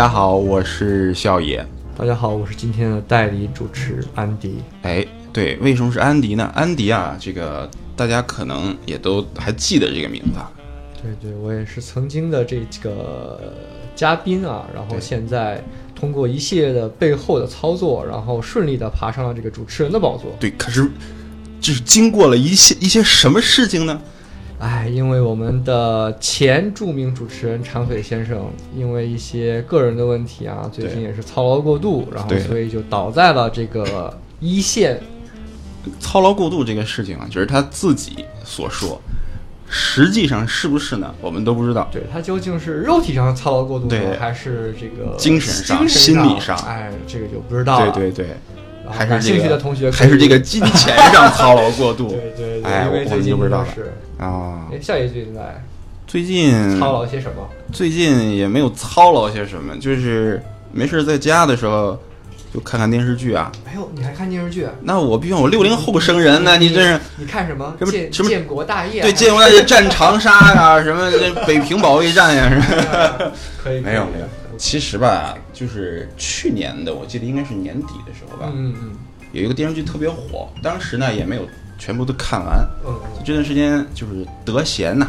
大家好，我是笑爷。大家好，我是今天的代理主持安迪。哎，对，为什么是安迪呢？安迪啊，这个大家可能也都还记得这个名字。对对，我也是曾经的这个嘉宾啊，然后现在通过一系列的背后的操作，然后顺利的爬上了这个主持人的宝座。对，可是就是经过了一些一些什么事情呢？哎，因为我们的前著名主持人长腿先生，因为一些个人的问题啊，最近也是操劳过度，然后所以就倒在了这个一线。操劳过度这个事情啊，就是他自己所说，实际上是不是呢？我们都不知道。对他究竟是肉体上操劳过度，对，还是这个精神上、心理上？哎，这个就不知道了。对对对。还是兴趣的同学，还是这个金钱上操劳过度？对对对，哎，我最近不知道了啊。哎，夏爷最近在最近操劳些什么？最近也没有操劳些什么，就是没事在家的时候就看看电视剧啊。哎呦，你还看电视剧？那我毕竟我六零后生人呢，你这是你看什么？什么什么建国大业？对，建国大业战长沙呀，什么北平保卫战呀，是吧？可以，没有没有。其实吧，就是去年的，我记得应该是年底的时候吧。嗯嗯。有一个电视剧特别火，当时呢也没有全部都看完。嗯，这段时间就是得闲呐。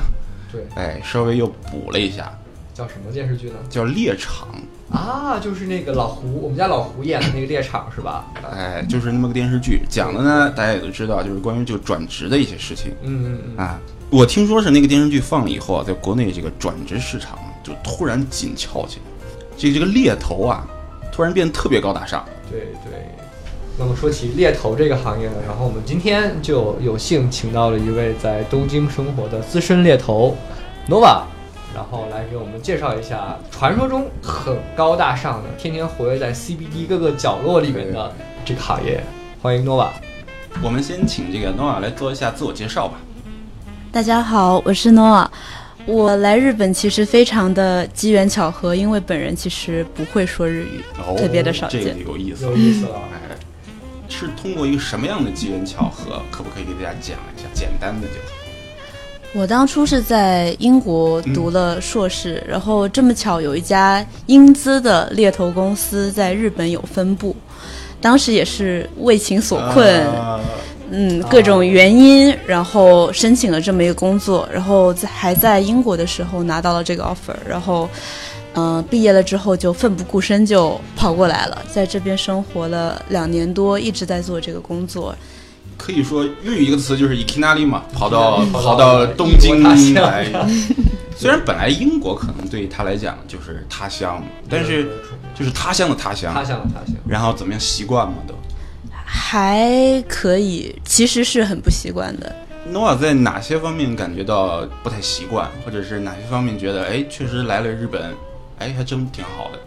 对，哎，稍微又补了一下。叫什么电视剧呢？叫《猎场》啊，就是那个老胡，我们家老胡演的那个猎场是吧？哎，就是那么个电视剧，讲的呢大家也都知道，就是关于这个转职的一些事情。嗯嗯嗯。啊，我听说是那个电视剧放了以后啊，在国内这个转职市场就突然紧俏起来，这这个猎头啊，突然变得特别高大上。对对。那么说起猎头这个行业呢，然后我们今天就有幸请到了一位在东京生活的资深猎头，Nova，然后来给我们介绍一下传说中很高大上的、天天活跃在 CBD 各个角落里面的这个行业。欢迎 Nova。我们先请这个 Nova 来做一下自我介绍吧。大家好，我是 Nova。我来日本其实非常的机缘巧合，因为本人其实不会说日语，特别的少见。这个有意思，有意思了。是通过一个什么样的机缘巧合？可不可以给大家讲一下？简单的就好。我当初是在英国读了硕士，然后这么巧有一家英资的猎头公司在日本有分部，当时也是为情所困，嗯，各种原因，然后申请了这么一个工作，然后在还在英国的时候拿到了这个 offer，然后。嗯，毕业了之后就奋不顾身就跑过来了，在这边生活了两年多，一直在做这个工作。可以说用一个词就是 “ikinari” 嘛，跑到跑到东京来。虽然本来英国可能对他来讲就是他乡，但是就是他乡的他乡，他乡的他乡。然后怎么样习惯嘛都？还可以，其实是很不习惯的。诺瓦在哪些方面感觉到不太习惯，或者是哪些方面觉得哎，确实来了日本。哎，还真挺好的。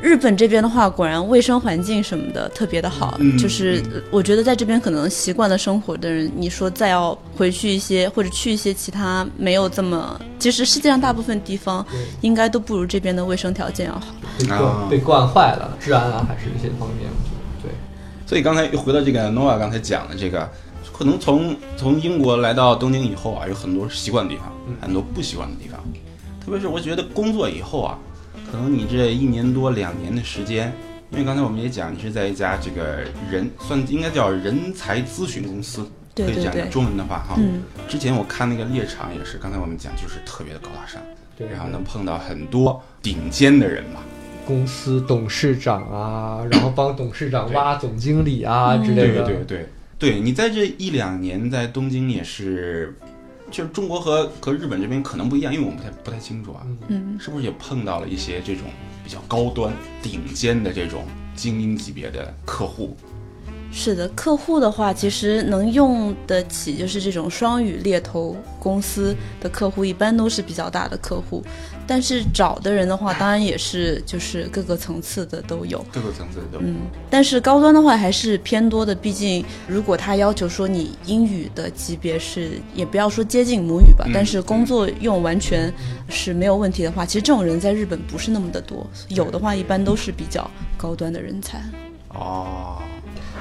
日本这边的话，果然卫生环境什么的特别的好。就是我觉得在这边可能习惯了生活的人，你说再要回去一些或者去一些其他没有这么，其实世界上大部分地方应该都不如这边的卫生条件要好。被惯被惯坏了，治安啊，还是一些方面。对。所以刚才又回到这个 Nova 刚才讲的这个，可能从从英国来到东京以后啊，有很多习惯的地方，很多不习惯的地方。特别是我觉得工作以后啊。可能你这一年多两年的时间，因为刚才我们也讲，你是在一家这个人算应该叫人才咨询公司，可以讲讲中文的话哈。之前我看那个猎场也是，刚才我们讲就是特别的高大上，对，然后能碰到很多顶尖的人嘛，公司董事长啊，然后帮董事长挖总经理啊之类的。对对对，对你在这一两年在东京也是。就是中国和和日本这边可能不一样，因为我们不太不太清楚啊，嗯，是不是也碰到了一些这种比较高端、顶尖的这种精英级别的客户？是的，客户的话，其实能用得起，就是这种双语猎头公司的客户，一般都是比较大的客户。但是找的人的话，当然也是就是各个层次的都有，各个层次的都有。嗯，但是高端的话还是偏多的，毕竟如果他要求说你英语的级别是，也不要说接近母语吧，但是工作用完全是没有问题的话，其实这种人在日本不是那么的多，有的话一般都是比较高端的人才。哦。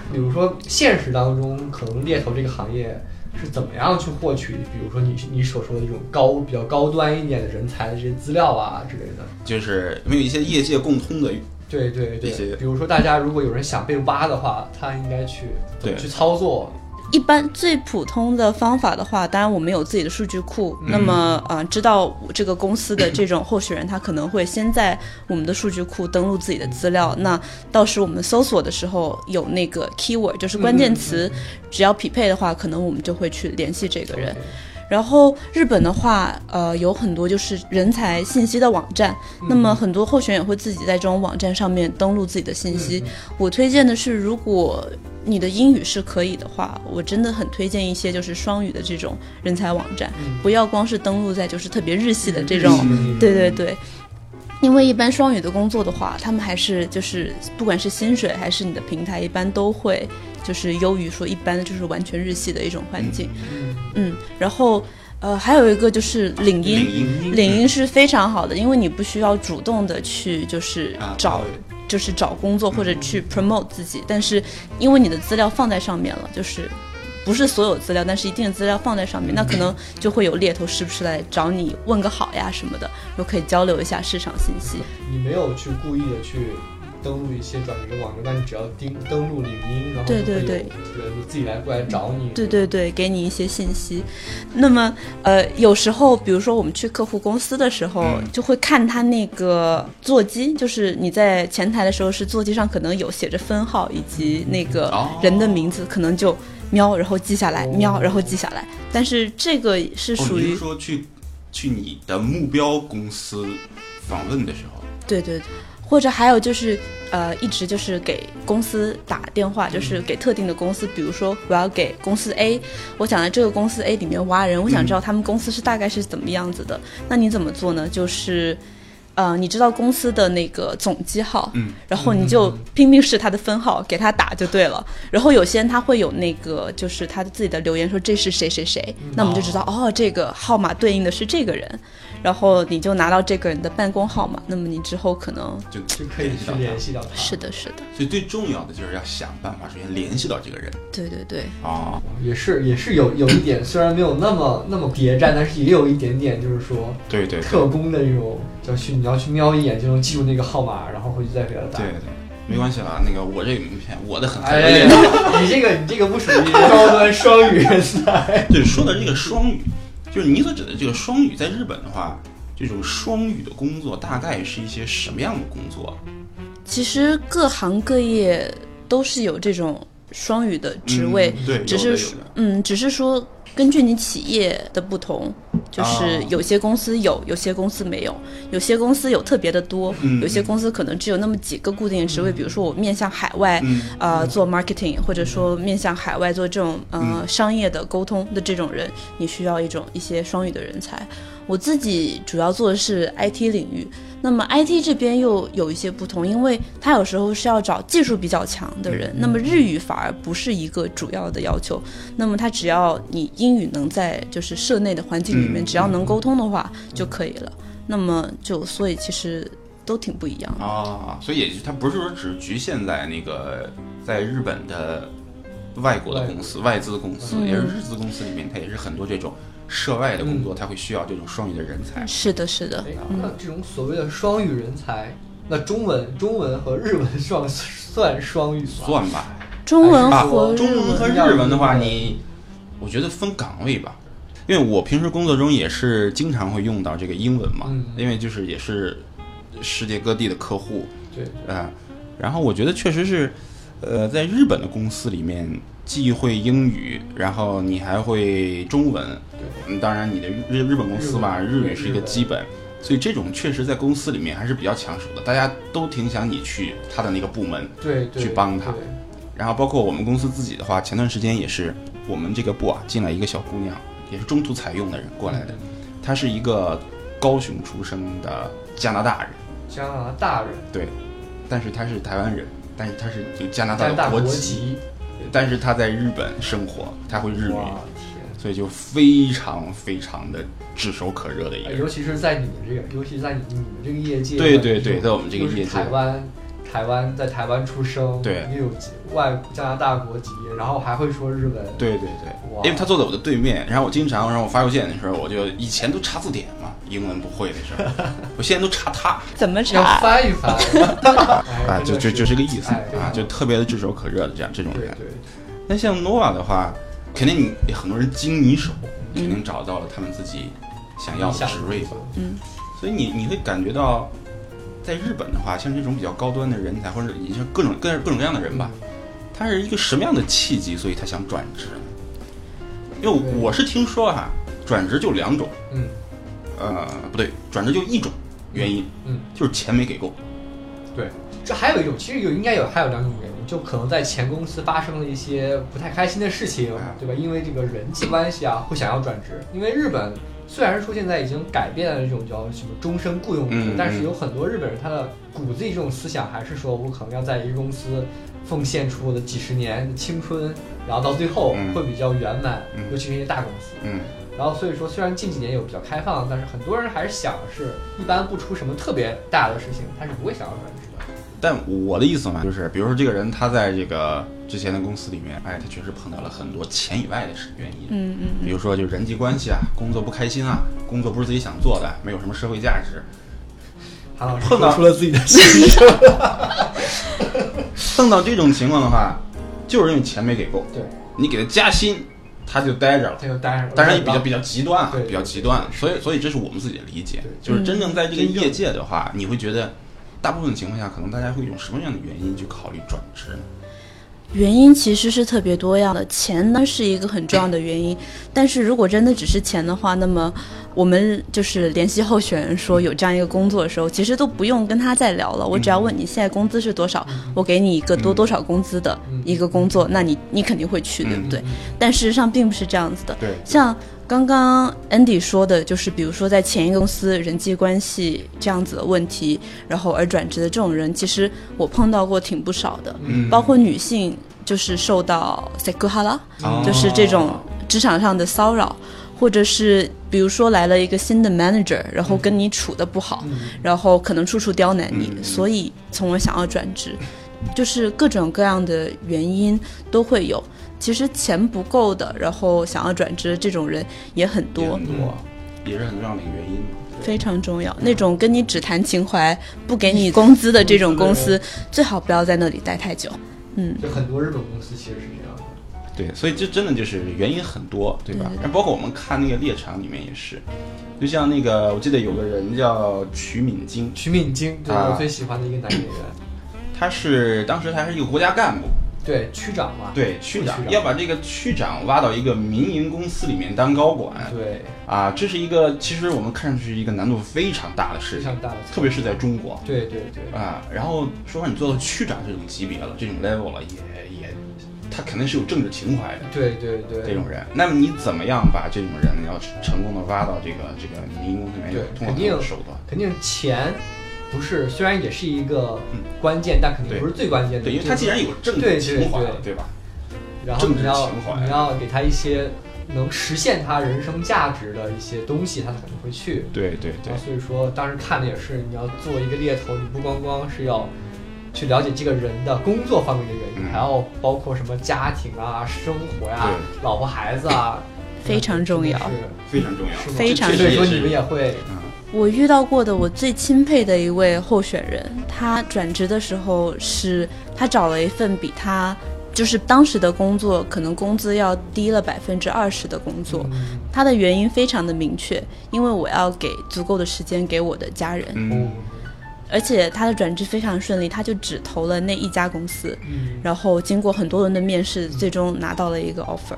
比如说，现实当中可能猎头这个行业，是怎么样去获取，比如说你你所说的这种高比较高端一点的人才的这些资料啊之类的。就是没有一些业界共通的，对对对，比如说大家如果有人想被挖的话，他应该去怎么对去操作？一般最普通的方法的话，当然我们有自己的数据库。那么，呃，知道这个公司的这种候选人，他可能会先在我们的数据库登录自己的资料。那到时我们搜索的时候有那个 keyword，就是关键词，只要匹配的话，可能我们就会去联系这个人。然后日本的话，呃，有很多就是人才信息的网站，那么很多候选人会自己在这种网站上面登录自己的信息。我推荐的是，如果你的英语是可以的话，我真的很推荐一些就是双语的这种人才网站，不要光是登录在就是特别日系的这种，对对对。因为一般双语的工作的话，他们还是就是不管是薪水还是你的平台，一般都会就是优于说一般的就是完全日系的一种环境。嗯，然后呃还有一个就是领英，领英是非常好的，因为你不需要主动的去就是啊找。就是找工作或者去 promote 自己，但是因为你的资料放在上面了，就是不是所有资料，但是一定的资料放在上面，那可能就会有猎头时不时来找你问个好呀什么的，又可以交流一下市场信息。你没有去故意的去登录一些转职的网站，但你只要登登录领英，然后对就会有对对人自己来过来找你。对对对，给你一些信息。那么，呃，有时候，比如说我们去客户公司的时候，嗯。就会看他那个座机，就是你在前台的时候，是座机上可能有写着分号以及那个哦。人的名字，可能就瞄，然后记下来，哦。瞄，然后记下来。但是这个是哦，属于、你是说去去你的目标公司访问的时候，对对对，或者还有就是，呃，一直就是给公司打电话，就是给特定的公司，比如说我要给公司 A，我想在这个公司 A 里面挖人，我想知道他们公司是大概是怎么样子的。那你怎么做呢？就是。呃，你知道公司的那个总机号，嗯，然后你就拼命试他的分号，给他打就对了。然后有些人他会有那个，就是他自己的留言说这是谁谁谁，那我们就知道哦，这个号码对应的是这个人，然后你就拿到这个人的办公号码，那么你之后可能就就可以去联系到他。是的，是的，所以最重要的就是要想办法，首先联系到这个人。对对对，啊。也是也是有有一点，虽然没有那么那么谍战，但是也有一点点，就是说对对对。特工的那种，要去你要去瞄一眼就能记住那个号码，然后回去再给他打。对对，没关系啦。那个我这个名片，我的很哎很厉害。你这个你这个不属于高端双语人才。对，说的这个双语，就是你所指的这个双语，在日本的话，这种双语的工作大概是一些什么样的工作？其实各行各业都是有这种双语的职位，嗯对，只是嗯，只是说根据你企业的不同，就是哦有些公司有，有些公司没有，有些公司有特别的多，嗯有些公司可能只有那么几个固定的职位，比如说我面向海外，嗯呃，做 marketing，或者说面向海外做这种呃、嗯。商业的沟通的这种人，你需要一种一些双语的人才。我自己主要做的是 IT 领域，那么 IT 这边又有一些不同，因为它有时候是要找技术比较强的人，那么日语反而不是一个主要的要求。那么它只要你英语能在就是社内的环境里面，嗯只要能沟通的话就可以了。那么就所以其实都挺不一样的。啊，所以也就它不是说只局限在那个在日本的外国的公司、外资公司，嗯也是日资公司里面，它也是很多这种涉外的工作，他会需要这种双语的人才。是的，是的。哎，，那这种所谓的双语人才，那中文、中文和日文算算双语吗？算吧，中文啊和日中文和，日文的话，你我觉得分岗位吧，因为我平时工作中也是经常会用到这个英文嘛，嗯。因为就是也是世界各地的客户，对，啊，然后我觉得确实是，呃，在日本的公司里面，既会英语，然后你还会中文，嗯，当然你的日日本公司吧，日日语是一个基本，所以这种确实在公司里面还是比较抢手的，大家都挺想你去他的那个部门，对对，去帮他。然后包括我们公司自己的话，前段时间也是我们这个部啊进来一个小姑娘，也是中途采用的人过来的，她是一个高雄出生的加拿大人。加拿大人，对，但是她是台湾人，但是她是有加拿大的国，籍，但是他在日本生活，他会日语，所以就非常非常的炙手可热的一个人。尤其是在你们这个，尤其是在你你们这个业界，对对对在我们这个业界台湾台湾在台湾出生，对。也有外加拿大国籍，然后还会说日文，对对对。哇，因为他坐在我的对面，然后我经常让我发邮件的时候，我就以前都查字典嘛，英文不会的时候，我现在都查他，怎么要查？翻一翻，啊，哎就就就这个意思哎啊，就特别的炙手可热的这样这种人。对对，那像 nova 的话，肯定你很多人经你手，肯定找到了他们自己想要的职位吧。嗯，所以你你会感觉到，在日本的话，像这种比较高端的人才，或者你像各种各各种各样的人吧，他是一个什么样的契机，所以他想转职呢？因为我是听说哈、转职就两种，嗯呃，不对，转职就一种原因，嗯，就是钱没给够。对，这还有一种，其实有应该有还有两种原因，就可能在前公司发生了一些不太开心的事情哎，对吧？因为这个人际关系啊，会想要转职。因为日本虽然说现在已经改变了这种叫什么终身雇佣制，嗯但是有很多日本人他的骨子里这种思想还是说我可能要在一个公司奉献出我的几十年的青春，然后到最后嗯会比较圆满，嗯尤其是一些大公司。嗯然后所以说，虽然近几年有比较开放，但是很多人还是想的是，一般不出什么特别大的事情，他是不会想要转职的。但我的意思嘛，就是比如说这个人他在这个之前的公司里面，哎，他确实碰到了很多钱以外的事原因，嗯嗯比如说就人际关系啊，工作不开心啊，工作不是自己想做的，没有什么社会价值。韩老师碰到出了自己的心声。碰到这种情况的话，就是因为钱没给够，对，你给他加薪，他就待着了。他就待着了。当然也比较比较极端啊对，比较极端，所以所以这是我们自己的理解对，就是真正在这个业界的话，你会觉得，大部分情况下，可能大家会用什么样的原因去考虑转职呢？原因其实是特别多样的，钱呢是一个很重要的原因，但是如果真的只是钱的话，那么我们就是联系候选人说有这样一个工作的时候，其实都不用跟他再聊了，我只要问你现在工资是多少，我给你一个多多少工资的一个工作，那你你肯定会去，对不对？但事实上并不是这样子的，对，像刚刚 Andy 说的，就是比如说在前一个公司人际关系这样子的问题，然后而转职的这种人，其实我碰到过挺不少的，嗯包括女性就是受到 s e k u h a r a 哦就是这种职场上的骚扰。或者是比如说来了一个新的 manager，然后跟你处的不好，然后可能处处刁难你，嗯所以从而想要转职，就是各种各样的原因都会有。其实钱不够的，然后想要转职的这种人也很也多很，多，也是很重要的一个原因。非常重要。那种跟你只谈情怀、不给你工资的这种公司，最好不要在那里待太久。嗯，就很多日本公司其实是这样的。对，所以这真的就是原因很多，对吧包括我们看那个猎场里面也是，就像那个我记得有个人叫曲敏京，曲敏京，对啊我最喜欢的一个男演员，他是当时他还是一个国家干部，对区长嘛，对区长要把这个区长挖到一个民营公司里面当高管，对，啊，这是一个其实我们看上去是一个难度非常大的事情，非常大的特别是在中国对对对，啊。然后说实话，你做到区长这种级别了，这种 level 了，也也，他肯定是有政治情怀的。对对对，这种人，那么你怎么样把这种人要成功的挖到这个这个民营公司里面？对通过肯定很多手段。肯定钱不是，虽然也是一个嗯。关键，但肯定不是最关键的。对，因为他既然有政对对治情怀了，对。对吧？然后你要你要给他一些能实现他人生价值的一些东西，他肯定会去。对对对。所以说，当时看的也是，你要做一个猎头，你不光光是要去了解这个人的工作方面的原因，嗯。还要包括什么家庭啊、生活呀、对。老婆孩子啊，非常重要。是非常重要，是吗？所以说你们也会嗯我遇到过的我最钦佩的一位候选人，他转职的时候是他找了一份比他就是当时的工作可能工资要低了百分之二十的工作。嗯他的原因非常的明确，因为我要给足够的时间给我的家人，嗯而且他的转职非常顺利，他就只投了那一家公司，嗯然后经过很多轮的面试，最终拿到了一个 offer。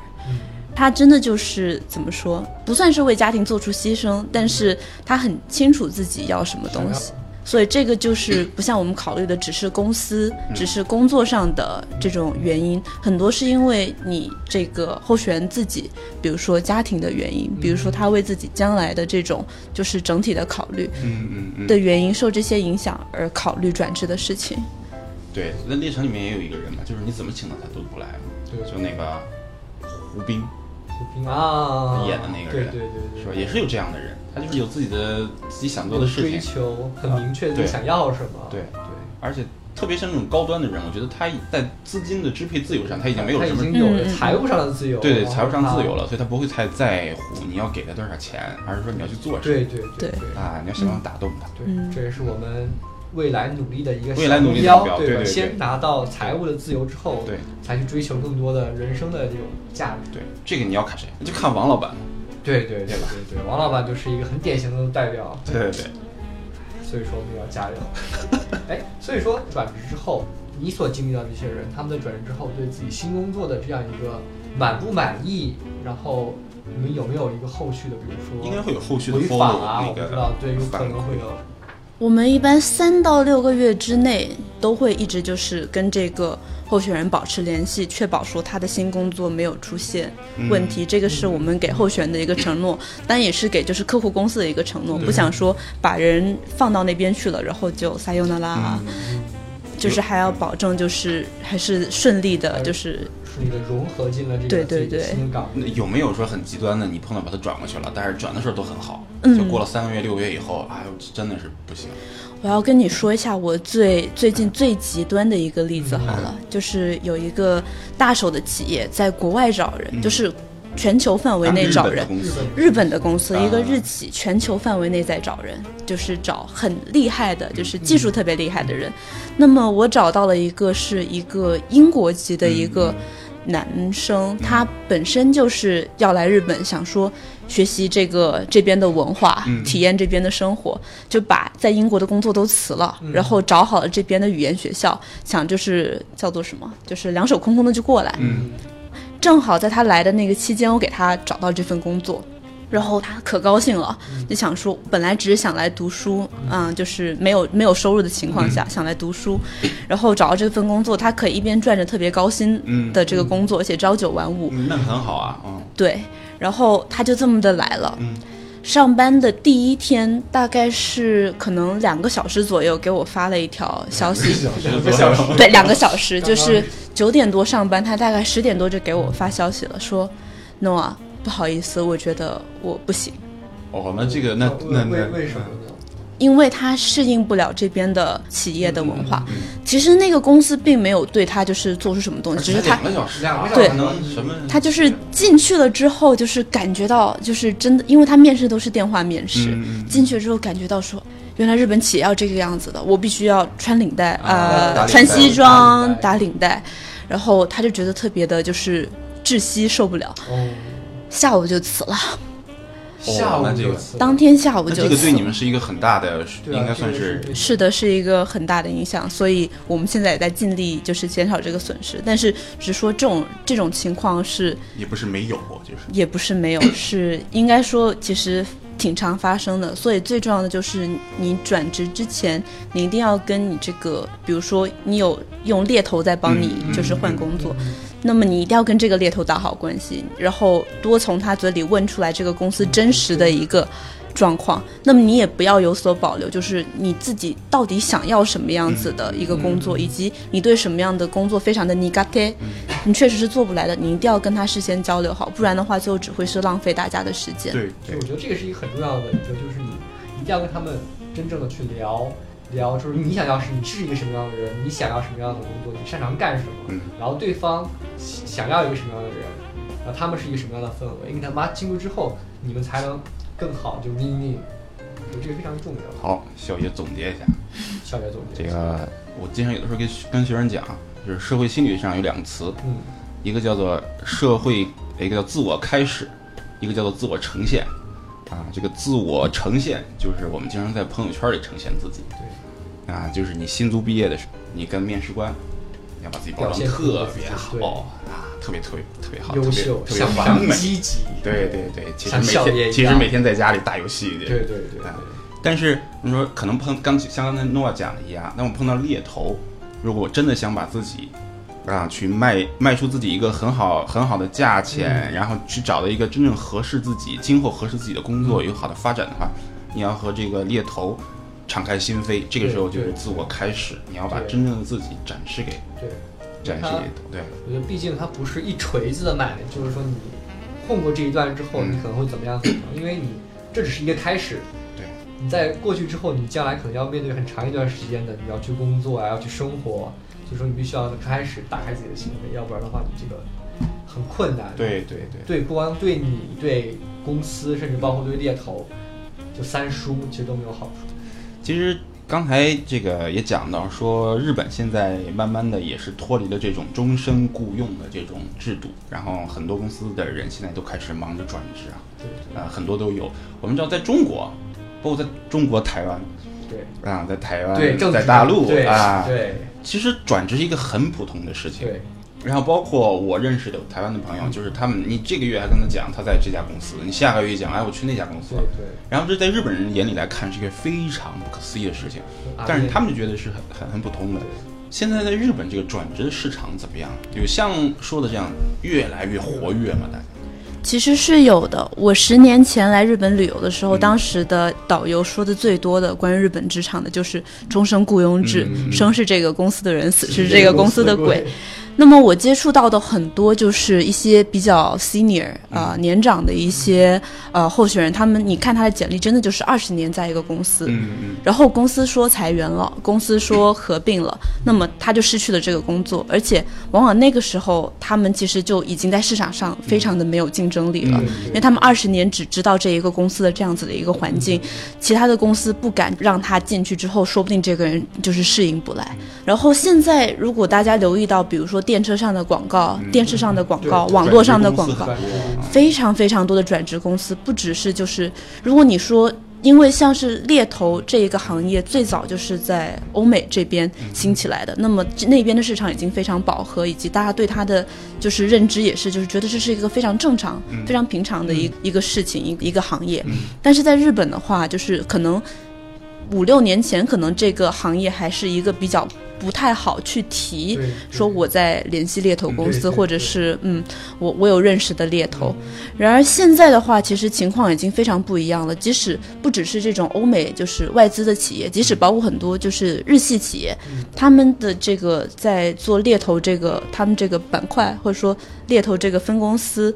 嗯他真的就是怎么说，不算是为家庭做出牺牲，但是他很清楚自己要什么东西，所以这个就是不像我们考虑的只是公司、只是工作上的这种原因，很多是因为你这个候选人自己，比如说家庭的原因，比如说他为自己将来的这种就是整体的考虑嗯嗯嗯，的原因，受这些影响而考虑转职的事情。对。那猎场里面也有一个人嘛，就是你怎么请他他都不来就那个胡兵胡兵啊演的那个人。对对对对，是吧？也是有这样的人，他就是有自己的自己想做的事情。追情，求很明确自己对想要什么，对对，而且特别像那种高端的人，我觉得他在资金的支配自由上，他已经没有什么他已经有财务上的自由，对对财务上自由他了，所以他不会太在乎你要给他多少钱，而是说你要去做什么对对对。对。啊，你要想办法打动他。对，嗯。这也是我们未来努力的一个未来努力的小目目标对对对先拿到财务的自由之后，对才去追求更多的人生的这种价值。对，这个你要看谁？你就看王老板。对对对对对，王老板就是一个很典型的代表。对对对，所以说我们要加油。哎，所以说转职之后，你所经历到的这些人，他们在转职之后对自己新工作的这样一个满不满意，然后你们有没有一个后续的，比如说应该会有后续的回 follow 访啊？那个我不知道，对，有可能会有。我们一般三到六个月之内都会一直就是跟这个候选人保持联系，确保说他的新工作没有出现问题。这个是我们给候选人的一个承诺，但也是给就是客户公司的一个承诺，不想说把人放到那边去了，然后就撒由那拉，就是还要保证就是还是顺利的，就是顺利的融合进了这个对对对新岗位。有没有说很极端的，你碰到把它转过去了，但是转的时候都很好，嗯就过了三个月、六个月以后，哎呦，真的是不行。我要跟你说一下我最最近最极端的一个例子好了，就是有一个大手的企业在国外找人，就是全球范围内找人日本的。公司日本的公司，啊一个日企，全球范围内在找人，就是找很厉害的，就是技术特别厉害的人。那么我找到了一个是一个英国籍的一个男生，他本身就是要来日本，想说学习这个这边的文化，嗯体验这边的生活，就把在英国的工作都辞了，然后找好了这边的语言学校，想就是叫做什么，就是两手空空的就过来。嗯，正好在他来的那个期间，我给他找到这份工作，然后他可高兴了，就想说，本来只是想来读书，嗯，就是没有没有收入的情况下、想来读书，然后找到这份工作，他可以一边赚着特别高薪嗯的这个工作，而且朝九晚五，嗯那很好啊，嗯。对，然后他就这么的来了。嗯上班的第一天，大概是可能两个小时左右，给我发了一条消息，两个小时，对，两个小时，就是九点多上班，他大概十点多就给我发消息了，说，Noah，不好意思，我觉得我不行，哦，那这个那那那为什么呢？因为他适应不了这边的企业的文化。嗯其实那个公司并没有对他就是做出什么东西，只是他对？他就是进去了之后，就是感觉到就是真的，因为他面试都是电话面试，进去之后感觉到说。原来日本企业要这个样子的，我必须要穿领带，啊呃，带穿西装打领带，然后他就觉得特别的，就是窒息受不了，哦，下午就辞了，下午这个就当天下午就这个。对你们是一个很大的，啊应该算是是的，是一个很大的影响，所以我们现在也在尽力就是减少这个损失，但是只说这种这种情况是也不是没有，就是也不是没有，是应该说其实挺常发生的。所以最重要的就是你转职之前，你一定要跟你这个，比如说你有用猎头在帮你嗯就是换工作，那么你一定要跟这个猎头打好关系，然后多从他嘴里问出来这个公司真实的一个。状况，那么你也不要有所保留，就是你自己到底想要什么样子的一个工作，以及你对什么样的工作非常的 negate，你确实是做不来的，你一定要跟他事先交流好，不然的话最后只会是浪费大家的时间。对所以我觉得这个是一个很重要的一个，就是你一定要跟他们真正的去聊聊，就是你想要是你是一个什么样的人，你想要什么样的工作，你擅长干什么，嗯然后对方想要一个什么样的人，然后他们是一个什么样的氛围，你跟他妈进入之后，你们才能更好就 win win，我这个非常重要。好，小叶总结一下，校园总结这个我经常有的时候跟跟学生讲，就是社会心理学上有两个词，嗯一个叫做社会，一个叫自我开始，一个叫做自我呈现。啊，这个自我呈现就是我们经常在朋友圈里呈现自己。对。啊，就是你新卒毕业的时候，你跟面试官，你要把自己包装特别对好啊，特别特别特别好，优秀，特别完美。积极，对对对，其实每天其实每天在家里打游戏。对对对对啊但是你说可能碰刚像刚才诺瓦讲的一样，那我碰到猎头，如果我真的想把自己啊去卖卖出自己一个很好很好的价钱，嗯然后去找到一个真正合适自己、今后合适自己的工作、有好的发展的话，你要和这个猎头敞开心扉，这个时候就是自我开始，你要把真正的自己展示给对。展示给对。我觉得毕竟它不是一锤子的买，就是说你混过这一段之后，嗯你可能会怎么样怎么样，因为你这只是一个开始。对。你在过去之后，你将来可能要面对很长一段时间的，你要去工作啊，要去生活，所以说你必须要开始打开自己的心扉，要不然的话，你这个很困难。对对对，对，不光对你、对公司，甚至包括对猎头，就三叔，其实都没有好处。其实刚才这个也讲到说，日本现在慢慢的也是脱离了这种终身雇佣的这种制度，然后很多公司的人现在都开始忙着转职啊，对啊、很多都有。我们知道在中国，包括在中国台湾对啊，在台湾，对，政治在大陆对啊，对其实转职是一个很普通的事情。对然后包括我认识的台湾的朋友，就是他们，你这个月还跟他讲他在这家公司，你下个月讲，哎，我去那家公司了。对对。然后这在日本人眼里来看是一个非常不可思议的事情，但是他们就觉得是很很很普通的。现在在日本这个转职的市场怎么样？有像说的这样越来越活跃吗？大家？其实是有的。我十年前来日本旅游的时候，当时的导游说的最多的关于日本职场的就是终身雇佣制，嗯生是这个公司的人，死是这个公司的鬼。那么我接触到的很多就是一些比较 senior 啊、年长的一些呃候选人，他们你看他的简历，真的就是二十年在一个公司，嗯嗯。然后公司说裁员了，公司说合并了，那么他就失去了这个工作，而且往往那个时候他们其实就已经在市场上非常的没有竞争力了，因为他们二十年只知道这一个公司的这样子的一个环境，其他的公司不敢让他进去之后，说不定这个人就是适应不来。然后现在如果大家留意到，比如说电车上的广告、电视上的广告、对网络上的广告，非常非常多的转职公司，不只是就是，如果你说，因为像是猎头这一个行业，最早就是在欧美这边兴起来的，那么那边的市场已经非常饱和，以及大家对它的就是认知也是，就是觉得这是一个非常正常、非常平常的一一个事情，一一个行业。但是在日本的话，就是可能五六年前，可能这个行业还是一个比较不太好去提，说我在联系猎头公司，或者是嗯，我我有认识的猎头。然而现在的话，其实情况已经非常不一样了。即使不只是这种欧美就是外资的企业，即使包括很多就是日系企业，他们的这个在做猎头这个他们这个板块或者说猎头这个分公司。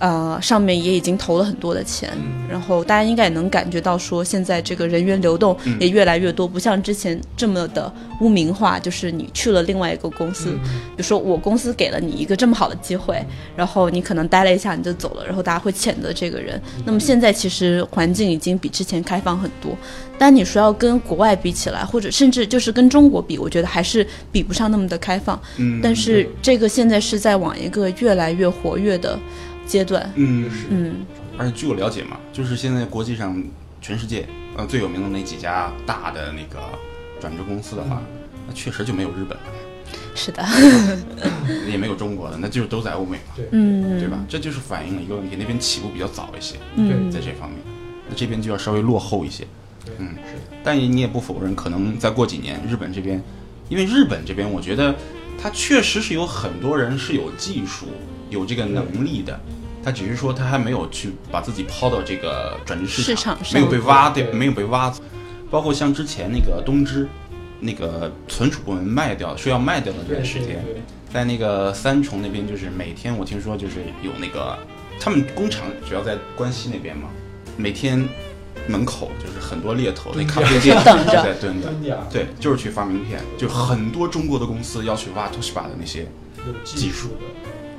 呃，上面也已经投了很多的钱，然后大家应该也能感觉到，说现在这个人员流动也越来越多，不像之前这么的污名化，就是你去了另外一个公司，比如说我公司给了你一个这么好的机会，然后你可能待了一下你就走了，然后大家会谴责这个人。那么现在其实环境已经比之前开放很多，但你说要跟国外比起来，或者甚至就是跟中国比，我觉得还是比不上那么的开放。嗯但是这个现在是在往一个越来越活跃的阶段。嗯，嗯，而且据我了解嘛，就是现在国际上全世界呃最有名的那几家大的那个转职公司的话，那确实就没有日本的，是的，也没有中国的，那就是都在欧美嘛，对。嗯，对吧？这就是反映了一个问题，那边起步比较早一些，嗯，在这方面，那这边就要稍微落后一些。嗯。是。的但你也不否认，可能再过几年，日本这边，因为日本这边，我觉得它确实是有很多人是有技术、有这个能力的，他只是说他还没有去把自己抛到这个转制市市场上。没有被挖掉，对。没有被挖走。包括像之前那个东芝，那个存储部门卖掉，说要卖掉的那段时间，在那个三重那边，就是每天我听说就是有那个他们工厂主要在关西那边嘛，每天门口就是很多猎头，那蹲咖啡店 等着。就在蹲着。对，就是去发名片，就很多中国的公司要去挖 Toshiba 的那些，有技术的，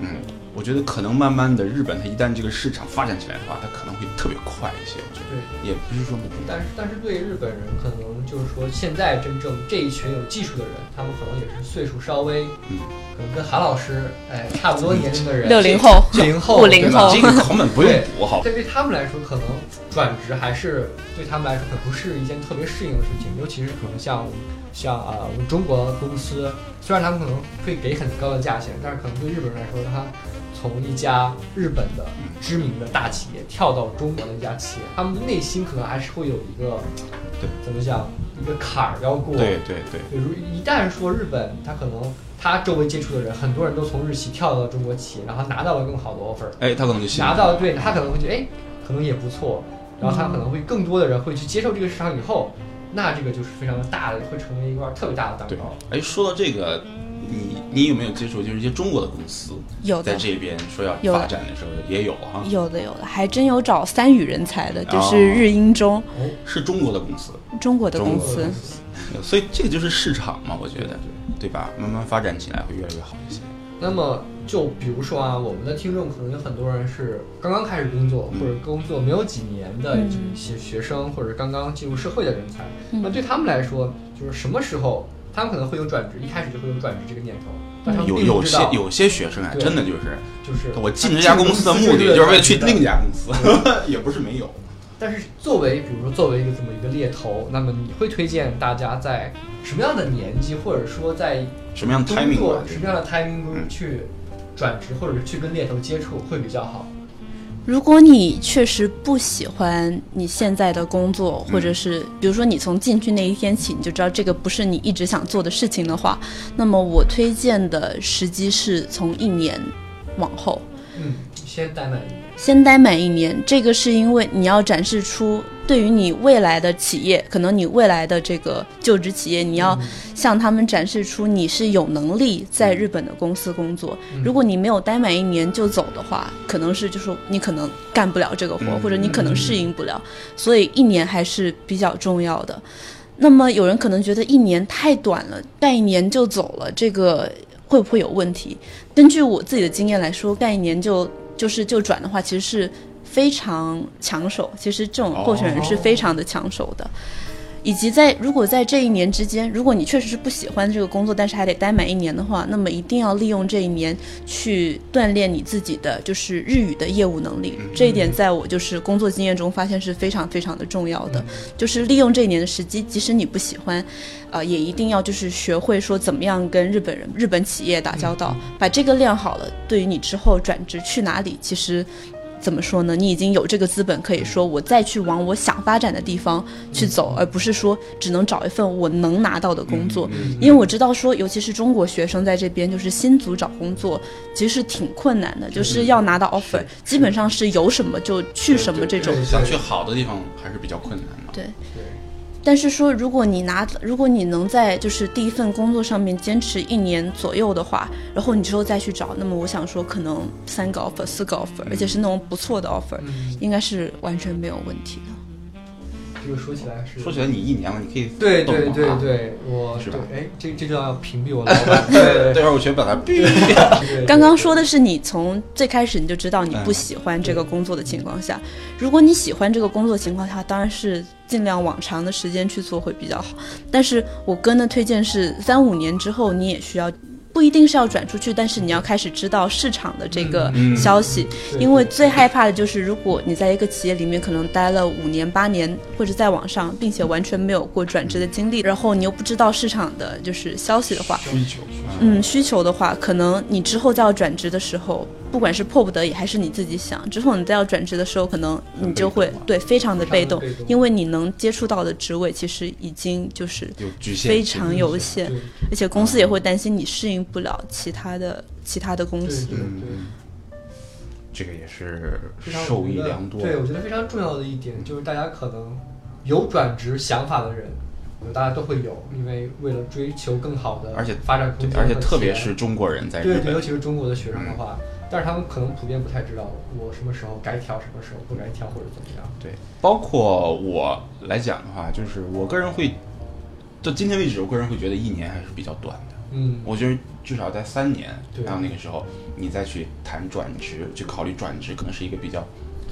嗯，我觉得可能慢慢的日本它一旦这个市场发展起来的话，它可能会特别快一些，我觉得。对。也不是说不但是但是对日本人可能就是说，现在真正这一群有技术的人，他们可能也是岁数稍微，嗯，可能跟韩老师哎差不多年龄的人，六 零后。九零后、五零对吧？后 这个成本不用补好，这对他们来说，可能转职还是对他们来说，可能不是一件特别适应的事情。尤其是可能像像啊、我们中国公司，虽然他们可能会给很高的价钱，但是可能对日本人来说，他从一家日本的知名的大企业跳到中国的一家企业，他们的内心可能还是会有一个对怎么讲一个坎儿要过。对对对，比，如一旦说日本，他可能他周围接触的人，很多人都从日企跳到中国企业，然后拿到了更好的 offer。哎，他可能就信拿到对他可能会觉得哎，可能也不错，然后他可能会更多的人会去接受这个市场以后，那这个就是非常的大的，会成为一块特别大的蛋糕。，哎，说到这个，你你有没有接触就是一些中国的公司在有在，这边说要发展的时候也有哈？有的，有的，还真有找三语人才的，就哦是日英中是中国的公司，中国的公司。所以这个就是市场嘛，我觉得，对吧？慢慢发展起来会越来越好一些。那么就比如说啊，我们的听众可能有很多人是刚刚开始工作，嗯或者工作没有几年的嗯一些学生，或者刚刚进入社会的人才。嗯那对他们来说，就是什么时候他们可能会有转职，一开始就会有转职这个念头，但他们有有并不知道，些有些学生啊，真的就是就是我进这家公司的 目的就是为了去另一家公司，也不是没有。但是作为比如说作为一个这么一个猎头，那么你会推荐大家在什么样的年纪，或者说在什么样的工 timing 作什么样的 timing 中嗯去转职，或者是去跟猎头接触会比较好？如果你确实不喜欢你现在的工作，嗯或者是比如说你从进去那一天起你就知道这个不是你一直想做的事情的话，那么我推荐的时机是从一年往后。嗯，先待满一年。先待满一年，这个是因为你要展示出对于你未来的企业，可能你未来的这个就职企业，你要向他们展示出你是有能力在日本的公司工作。嗯如果你没有待满一年就走的话，可能是就是你可能干不了这个活，嗯或者你可能适应不了，所以一年还是比较重要的。那么有人可能觉得一年太短了，干一年就走了，这个会不会有问题？根据我自己的经验来说，干一年就就是就转的话，其实是非常抢手。其实这种候选人是非常的抢手的。以及在如果在这一年之间，如果你确实是不喜欢这个工作，但是还得待满一年的话，那么一定要利用这一年去锻炼你自己的就是日语的业务能力。这一点在我就是工作经验中发现是非常非常的重要的，就是利用这一年的时机，即使你不喜欢，呃，也一定要就是学会说怎么样跟日本人、日本企业打交道，把这个练好了，对于你之后转职去哪里，其实。怎么说呢？你已经有这个资本，可以说我再去往我想发展的地方去走，而不是说只能找一份我能拿到的工作。因为我知道说，尤其是中国学生在这边，就是新组找工作其实挺困难的，就是要拿到 offer，基本上是有什么就去什么这种。想去好的地方还是比较困难的。对，但是说，如果你拿，如果你能在就是第一份工作上面坚持一年左右的话，然后你之后再去找，那么我想说，可能三个 offer、四个 offer，而且是那种不错的 offer，嗯，应该是完全没有问题的。这个说起来是说起来，你一年了，你可以对对对对，我是吧？哎，这这就要屏蔽我 老板，对待会儿我全把它闭。对，刚刚说的是你从最开始你就知道你不嗯喜欢这个工作的情况下，如果你喜欢这个工作情况下，当然是尽量往长的时间去做会比较好。但是我跟的推荐是三五年之后你也需要。不一定是要转出去，但是你要开始知道市场的这个消息，对因为最害怕的就是，如果你在一个企业里面可能待了五年、八年或者再往上，并且完全没有过转职的经历，然后你又不知道市场的就是消息的话，需求，嗯，需求的话，可能你之后再要转职的时候，不管是迫不得已还是你自己想，之后你再要转职的时候，可能你就会对非常的被动因为你能接触到的职位其实已经就是有局限，非常有限，对。而且公司也会担心你适应不了其他的其他的公司。这个也是非常受益良多。对，我觉得非常重要的一点就是，大家可能有转职想法的人，我觉得大家都会有，因为为了追求更好的而且发展空，间，而且特别是中国人在日对对，尤，其是中国的学生的话，但是他们可能普遍不太知道我什么时候该跳，什么时候不该跳，或者怎么样。对，包括我来讲的话，就是我个人会，到今天为止，我个人会觉得一年还是比较短的。嗯，我觉得至少在三年对到那个时候，你再去谈转职，去考虑转职，可能是一个比较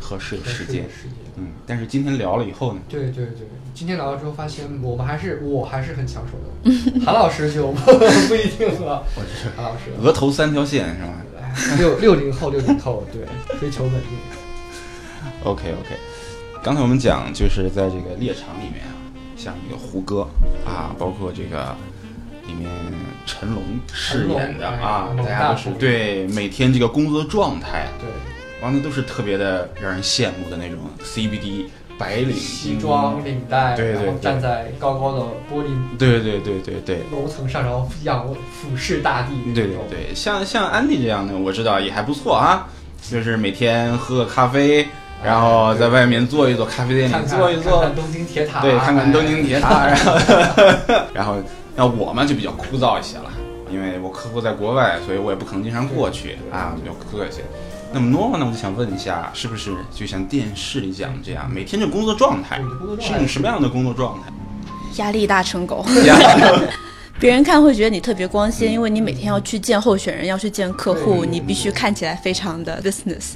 合适的时间。时间。嗯，但是今天聊了以后呢，对对对，今天聊了之后发现，我们还是我还是很抢手的，韩老师就 不一定了。韩老师，额头三条线是吧 六六零后，六零后，对，追求稳定。？OK OK，刚才我们讲就是在这个猎场里面啊，像这个胡歌啊，包括这个里面成龙饰演的啊大家都是哎对每天这个工作状态，对，完了都是特别的让人羡慕的那种 CBD 白领西装领带，对对然后站在高高的玻璃对对对对对。楼层上，然后仰俯视大地那对对。对，像像安迪这样的，我知道也还不错啊，就是每天喝个咖啡，然后在外面坐一坐，咖啡店里看看坐一坐看看，东京铁塔，对，看看东京铁塔，哎然后 然后那我嘛就比较枯燥一些了因为我客户在国外，所以我也不可能经常过去啊，就客气。那么 Nova 呢，我就想问一下，是不是就像电视里讲的这样，每天的工作状态是一种什么样的工作状态？压力大成狗。呀 别人看会觉得你特别光鲜，因为你每天要去见候选人，要去见客户，你必须看起来非常的 business。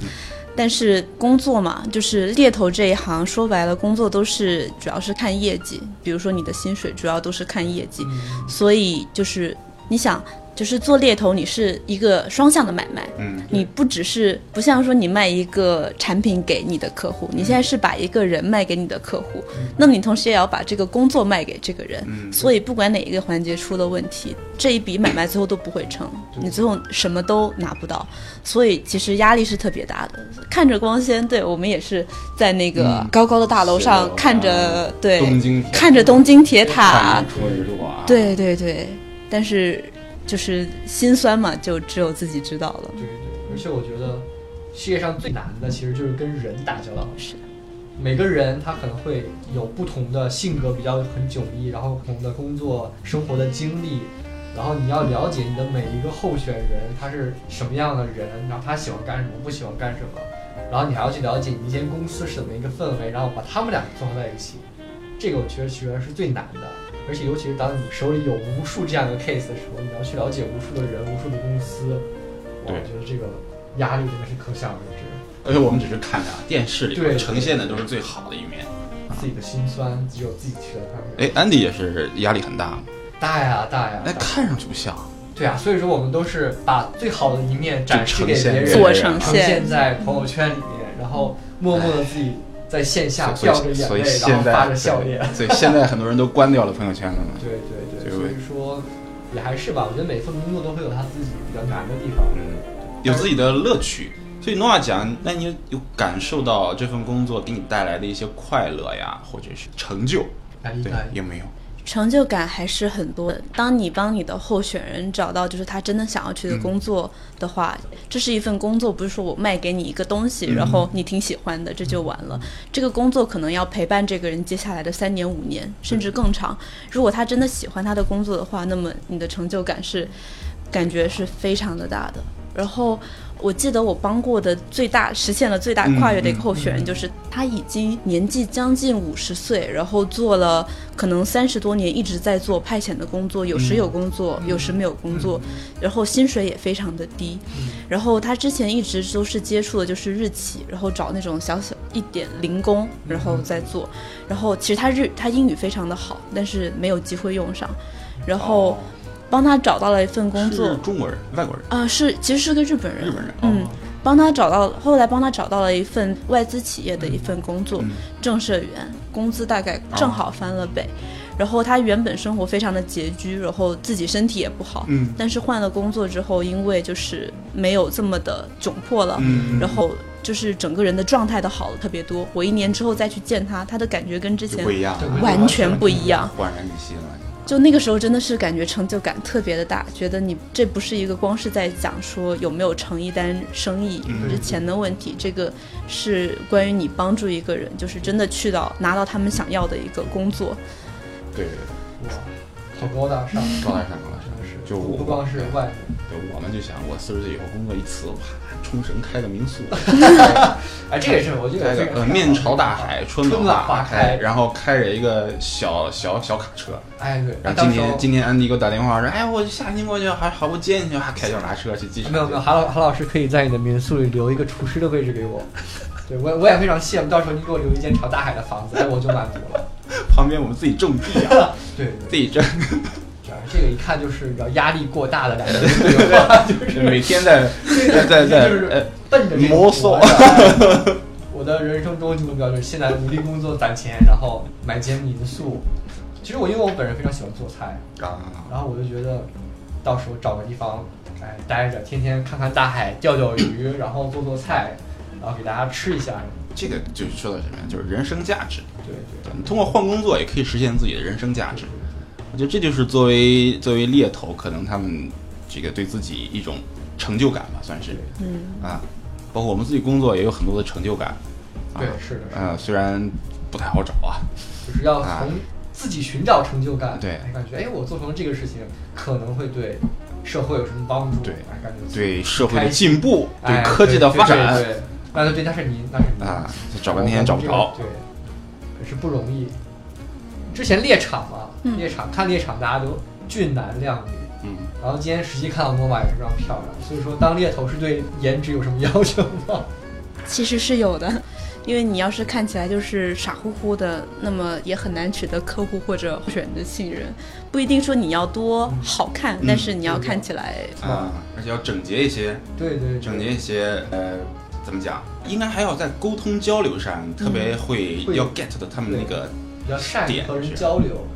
但是工作嘛，就是猎头这一行，说白了，工作都是主要是看业绩，比如说你的薪水主要都是看业绩，嗯所以就是你想，就是做猎头，你是一个双向的买卖，嗯，你不只是不像说你卖一个产品给你的客户，你现在是把一个人卖给你的客户，那么你同时也要把这个工作卖给这个人，所以不管哪一个环节出了问题，这一笔买卖最后都不会成，你最后什么都拿不到，所以其实压力是特别大的。看着光鲜，对我们也是在那个嗯。高高的大楼上看着，对，东京看着东京铁塔。对对对，但是就是心酸嘛，就只有自己知道了。对对，而且我觉得世界上最难的其实就是跟人打交道。是的，每个人他可能会有不同的性格，比较很迥异，然后不同的工作生活的经历，然后你要了解你的每一个候选人他是什么样的人，然后他喜欢干什么，不喜欢干什么，然后你还要去了解你一间公司是怎么一个氛围，然后把他们俩综合在一起，这个我觉得其实是最难的。而且尤其是当你手里有无数这样的 case 的时候，你要去了解无数的人、无数的公司，我觉得这个压力真的是可想而知。而且我们只是看着啊，电视里呈现的都是最好的一面。自己的心酸只有自己去了看。哎，安迪也是压力很大吗？大呀大呀！哎，看上去不像，对啊，所以说我们都是把最好的一面展示给别人，就自我呈现在朋友圈里面，然后默默的自己在线下掉着眼所以泪，然后发着笑脸。所以现在很多人都关掉了朋友圈了嘛。对对对，就所以说也还是吧，我觉得每份工作都会有他自己比较难的地方。嗯，有自己的乐趣。所以诺亚讲，那你有感受到这份工作给你带来的一些快乐呀，或者是成就？对有没有？成就感还是很多的。当你帮你的候选人找到就是他真的想要去的工作的话，这是一份工作，不是说我卖给你一个东西，然后你挺喜欢的，这就完了。这个工作可能要陪伴这个人接下来的三年、五年，甚至更长。如果他真的喜欢他的工作的话，那么你的成就感是感觉是非常的大的。然后我记得我帮过的最大实现了最大跨越的一个候选人，就是他已经年纪将近五十岁，然后做了可能三十多年一直在做派遣的工作，有时有工作，有时没有工作，然后薪水也非常的低。然后他之前一直都是接触的就是日企，然后找那种小小一点零工，然后再做。然后其实他日他英语非常的好，但是没有机会用上。然后哦帮他找到了一份工作是，中国人、外国人、啊、是其实是个日本人，日本人。嗯，帮他找到，后来帮他找到了一份外资企业的一份工作，嗯正社员，工资大概正好翻了倍。然后他原本生活非常的拮据，然后自己身体也不好，嗯但是换了工作之后，因为就是没有这么的窘迫了，嗯，然后就是整个人的状态都好了特别多。我一年之后再去见他，他的感觉跟之前不一样完全不一样。焕然一新了。就那个时候真的是感觉成就感特别的大，觉得你这不是一个光是在讲说有没有成一单生意嗯。或者钱的问题，这个是关于你帮助一个人，就是真的去到拿到他们想要的一个工作。对对对，哇，好高大上，高大上，高大上。是，就我不光是外面。对，我们就想，我四十岁以后工作一辞，哇，冲绳开个民宿，哎，这个是我觉得开个呃面朝大海，春春暖花开，然后开着一个小小小卡车。哎，对，然后今天今天安迪给我打电话说，哎，我夏天过去，还好不接你去，还开脚踏车去机场。没有没有，韩老韩老师可以在你的民宿里留一个厨师的位置给我。对我我也非常羡慕，到时候你给我留一间朝大海的房子，哎，我就满足了。旁边我们自己种地啊，对对自己种，对，这个一看就是比较压力过大的感觉 就是每天在在在在就是呃奔着这个摸索。我的人生终极目标就是现在努力工作攒钱，然后买间民宿。其实我因为我本人非常喜欢做菜，啊，然后我就觉得到时候找个地方，哎，待着，天天看看大海，钓钓鱼，然后做做菜，然后给大家吃一下。这个就是说到什么呀？就是人生价值。对对你通过换工作也可以实现自己的人生价值。我觉得这就是作为作为猎头，可能他们这个对自己一种成就感吧，算是嗯，啊。包括我们自己工作也有很多的成就感。啊对，是的，是的，呃，虽然不太好找啊，就是要啊从自己寻找成就感。对哎感觉哎，我做成了这个事情可能会对社会有什么帮助，对哎感觉对社会的进步，哎对科技的发展对对对那对，那是您，那是您啊，找半天找不着。对，可是不容易。之前猎场嘛，嗯猎场看猎场大家都俊男靓女，嗯，然后今天实际看到诺玛也是非常漂亮，所以说当猎头是对颜值有什么要求吗？其实是有的，因为你要是看起来就是傻乎乎的，那么也很难取得客户或者候选人的信任。不一定说你要多好看，但是你要看起来啊，而且要整洁一些，对对，对整洁一些，呃，怎么讲？应该还要在沟通交流上特别会会要 get 的他们那个要善于和人点交流。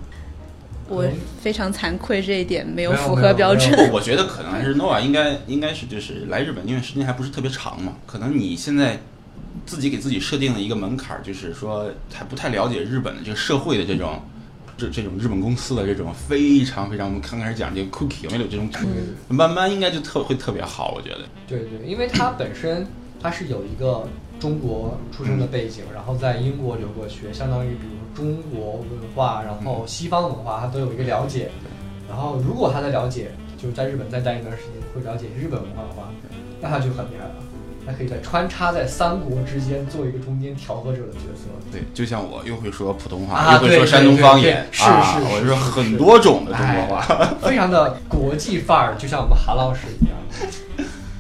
我非常惭愧这一点没有符合标准。不，我觉得可能还是 Nova 应该应该是就是来日本，因为时间还不是特别长嘛，可能你现在自己给自己设定了一个门槛儿，就是说还不太了解日本的这个社会的这种这这种日本公司的这种非常非常，我们刚开始讲这个 cookie 有没有这种感觉，嗯慢慢应该就特会特别好，我觉得。对对，因为它本身他是有一个中国出生的背景，然后在英国留过学，相当于比如中国文化，然后西方文化他都有一个了解。然后如果他的了解就是在日本再待一段时间，会了解日本文化的话，那他就很厉害了。他可以在穿插在三国之间做一个中间调和者的角色。对，就像我又会说普通话，啊又会说山东方言，对是啊，是是我说是是很多种的中国话。哎非常的国际范儿，就像我们韩老师一样。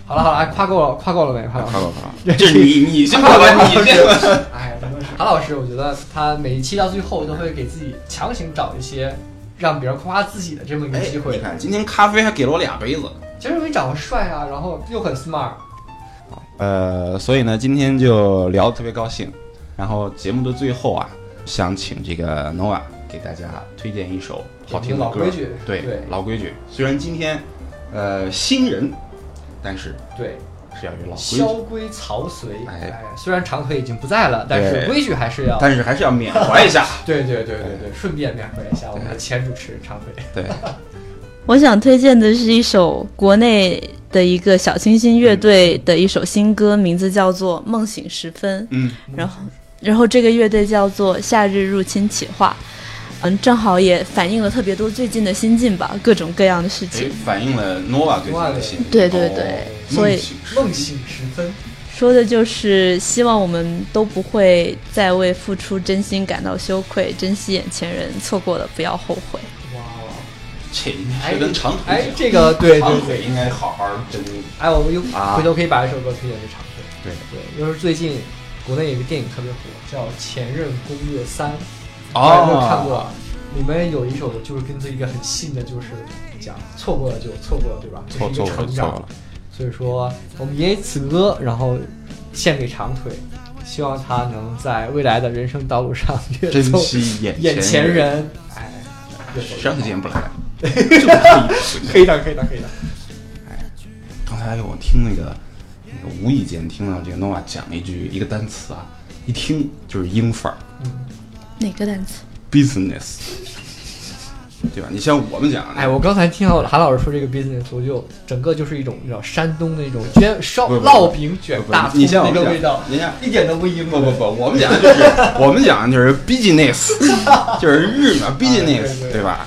好了好了，哎，夸够了，夸够了没？夸够了。夸了好了，就是你你先夸吧，你先说。哎，真的是韩老师，我觉得他每一期到最后都会给自己强行找一些让别人夸自己的这么一个哎，机会。你看今天咖啡还给了我俩杯子。其实因为长得帅啊，然后又很 smart，呃，所以呢，今天就聊得特别高兴。然后节目的最后啊，想请这个 Nova 给大家推荐一首好听的歌。老规矩，对对老规矩。虽然今天呃新人，但是对，是要有老规矩，萧规曹随。哎哎，虽然长腿已经不在了，但是规矩还是要。但是还是要缅怀一下。对对对对对，顺便缅怀一下我们的前主持人长腿。对，我想推荐的是一首国内的一个小清新乐队的一首新歌，名字叫做《梦醒时分》。嗯，然后，然后这个乐队叫做夏日入侵企划，嗯，正好也反映了特别多最近的心境吧，各种各样的事哎情。，反映了 Nova 最近的心。对对对哦所以梦醒时分，说的就是希望我们都不会再为付出真心感到羞愧，珍惜眼前人，错过了不要后悔。哇！这应该是跟长腿哎，这个对长对对，腿应该好好珍。哎，我们又啊回头可以把这首歌推荐给长腿。对对，就是最近国内有个电影特别火，叫《前任攻略三》，哦有没有看过？里面有一首就是跟这一个很信的，就是讲错过了就错过了，对吧？错错过了成长错过了。所以说，我们也以此歌，然后献给长腿，希望他能在未来的人生道路上越珍走惜眼眼前人。人。哎，越走越上好次见不来，可以的，可以的，可以的。刚才我听那个，那个无意间听到这个 Nova 讲了一句一个单词啊，一听就是英范儿哪个单词？，business，对吧？你像我们讲的，哎，我刚才听到韩老师说这个 business，我就整个就是一种你知道山东的那种卷烧烙饼卷大葱你像我们讲那个味道，你看一点都不阴不不不，我们讲的就是我们讲的就是 business，就是日语嘛，business，对对吧？